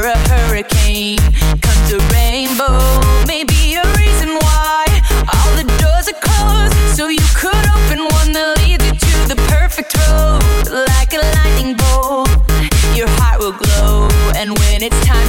after a hurricane comes a rainbow. Maybe a reason why all the doors are closed, so you could open one that leads you to the perfect road, like a lightning bolt your heart will glow and when it's time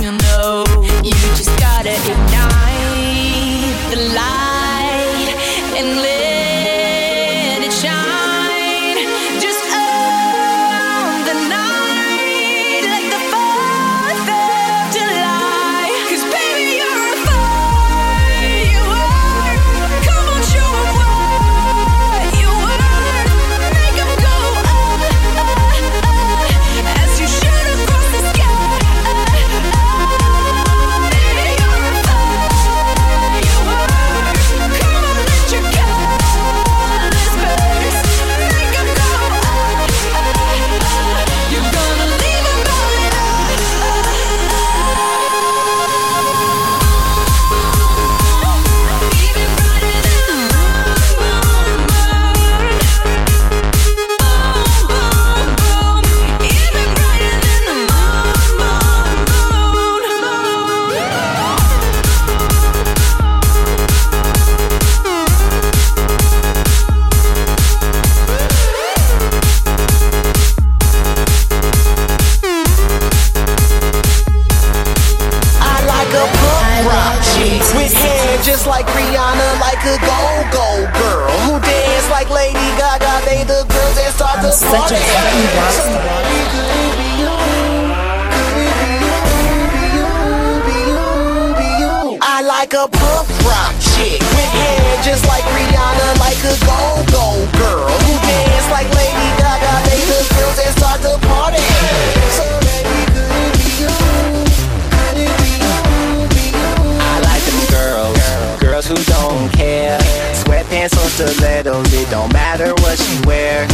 girls who don't care. Sweatpants or stilettos, it don't matter what she wear.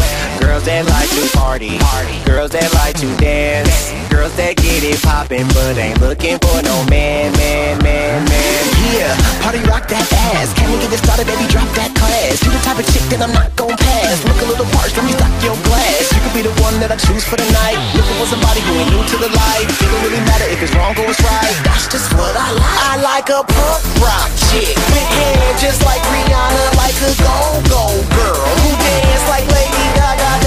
Girls that like to party, girls that like to dance. Girls that get it poppin', but ain't looking for no man, man, man, man. Yeah, party rock that ass. Can we get it started, baby? Drop that class. You the type of chick that I'm not gon' pass. Look a little parched, let me stock your glass. You could be the one that I choose for the night. Looking for somebody who ain't new to the life. It don't really matter if it's wrong or it's right. That's just what I like. I like a punk rock chick with hair just like Rihanna, like a go-go girl who dance like Lady Gaga.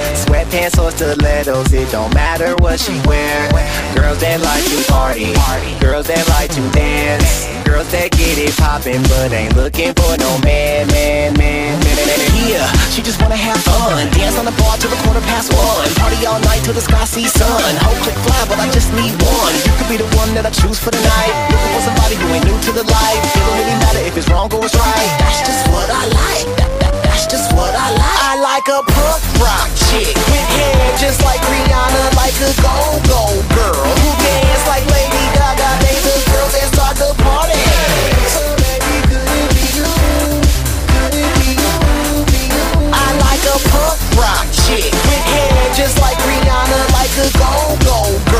pants or stilettos, it don't matter what she wear. Girls that like to party, girls that like to dance, girls that get it poppin', but ain't looking for no man, man, man, man, man, man. Yeah, she just wanna have fun, dance on the bar till the quarter past one, party all night till the sky sees sun. Hope click fly, but I just need one. You could be the one that I choose for the night. Looking for somebody who ain't new to the life. It don't really matter if it's wrong or it's right. That's just what I like. That, that, that just what I like. I like a punk rock chick with hair just like Rihanna, like a go-go girl who dance like Lady Gaga. They the girls that start the party. So baby, could it be you? Could it be you? I like a punk rock chick with hair just like Rihanna, like a go-go.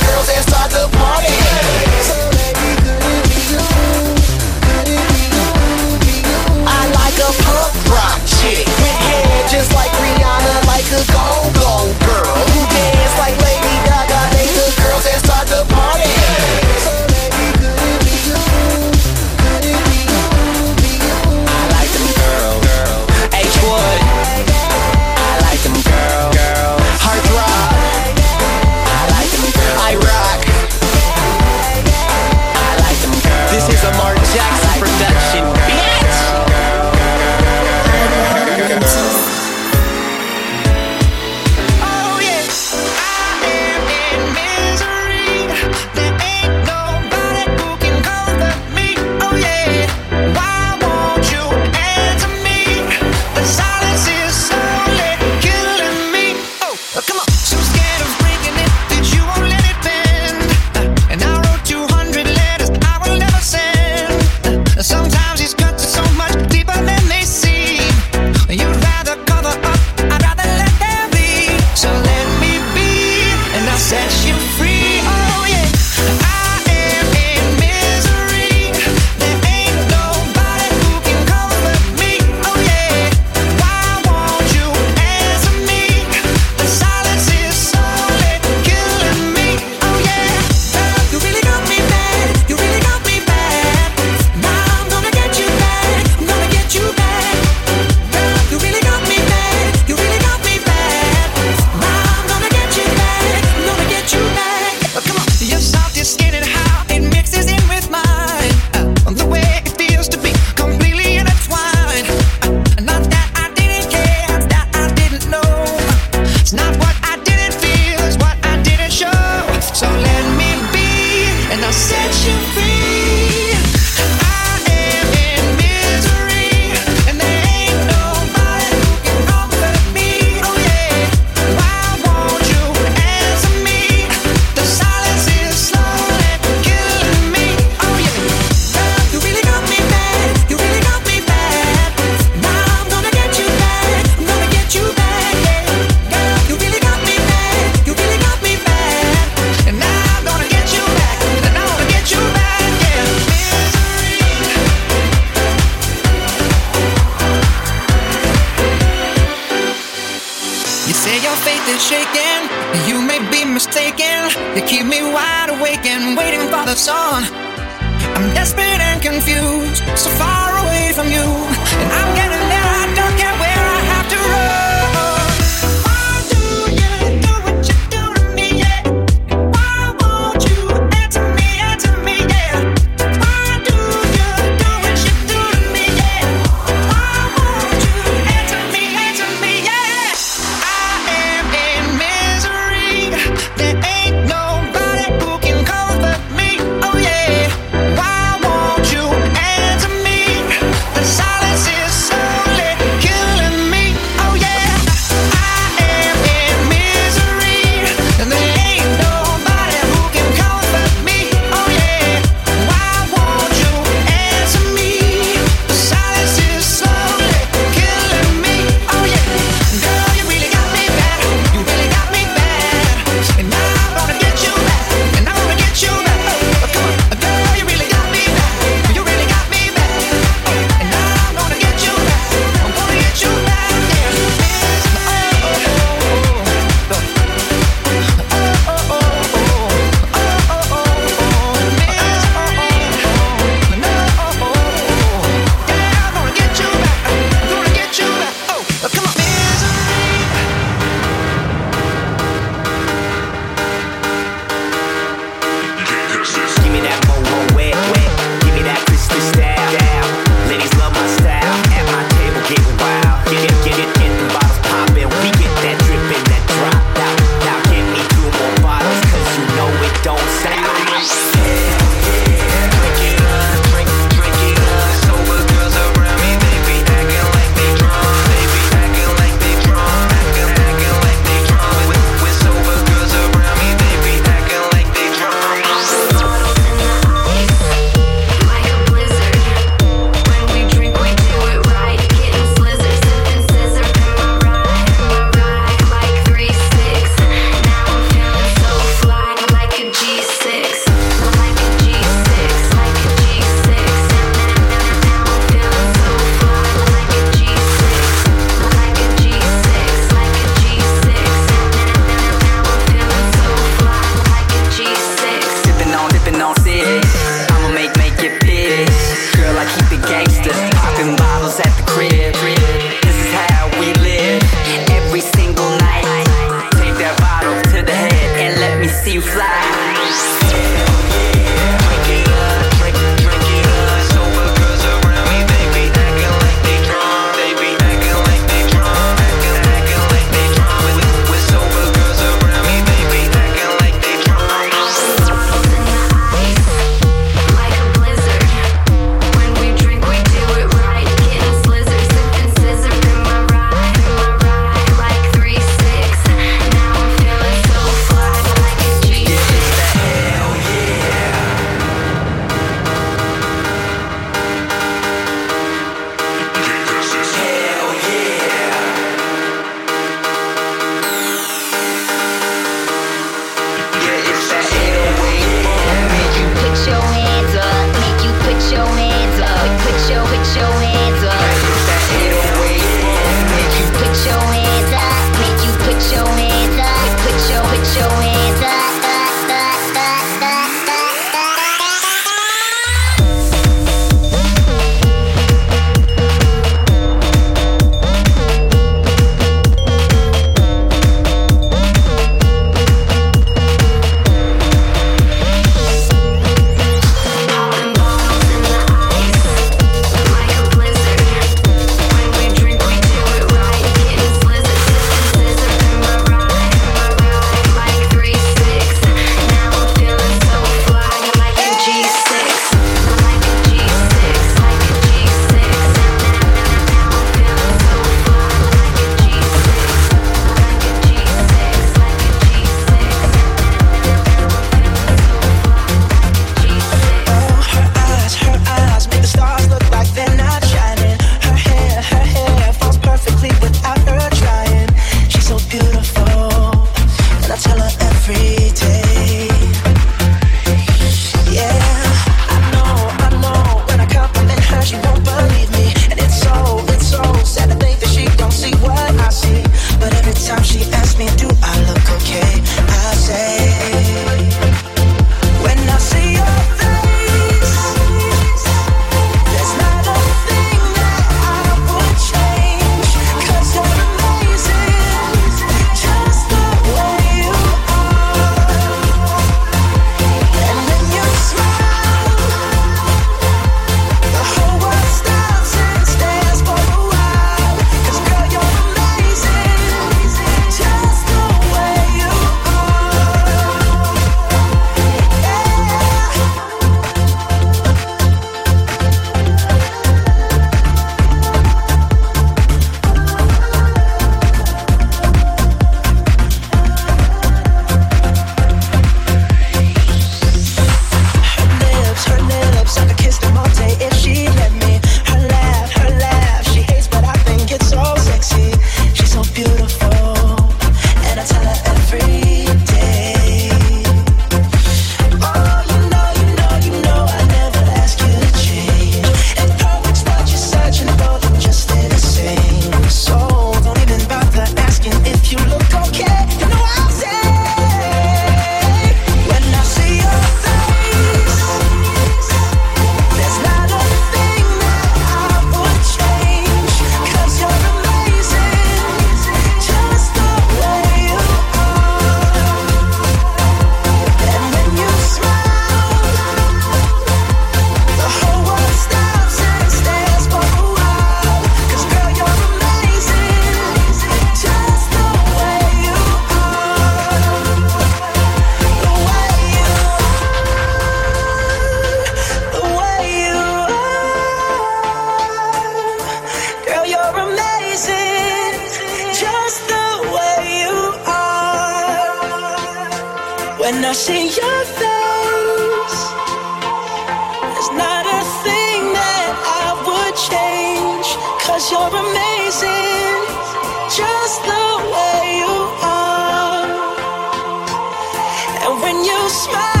You smile,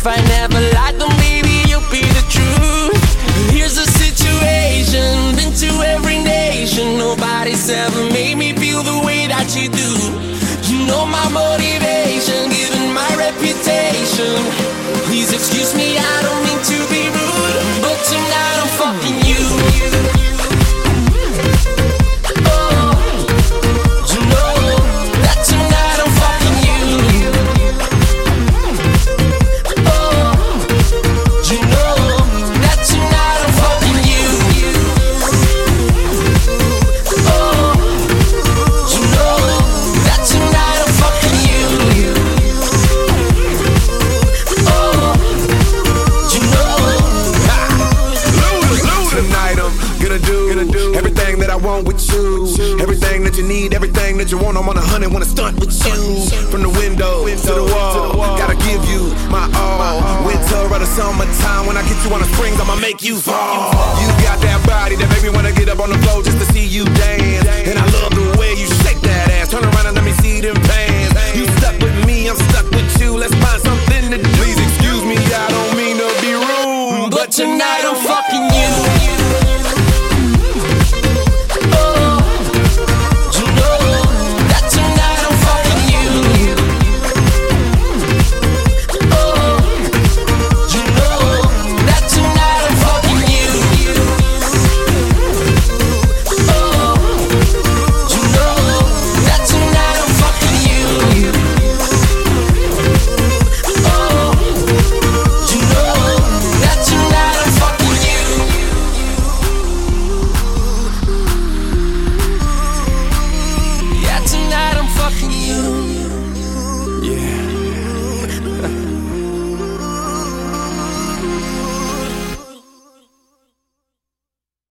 If I never lied, then maybe you'll be the truth. Here's the situation, been to every nation. Nobody's ever made me feel the way that you do. You know my motive. Put you on the springs, I'ma make you fall. You got that body that make me wanna get up on the floor just to see you dance. And I love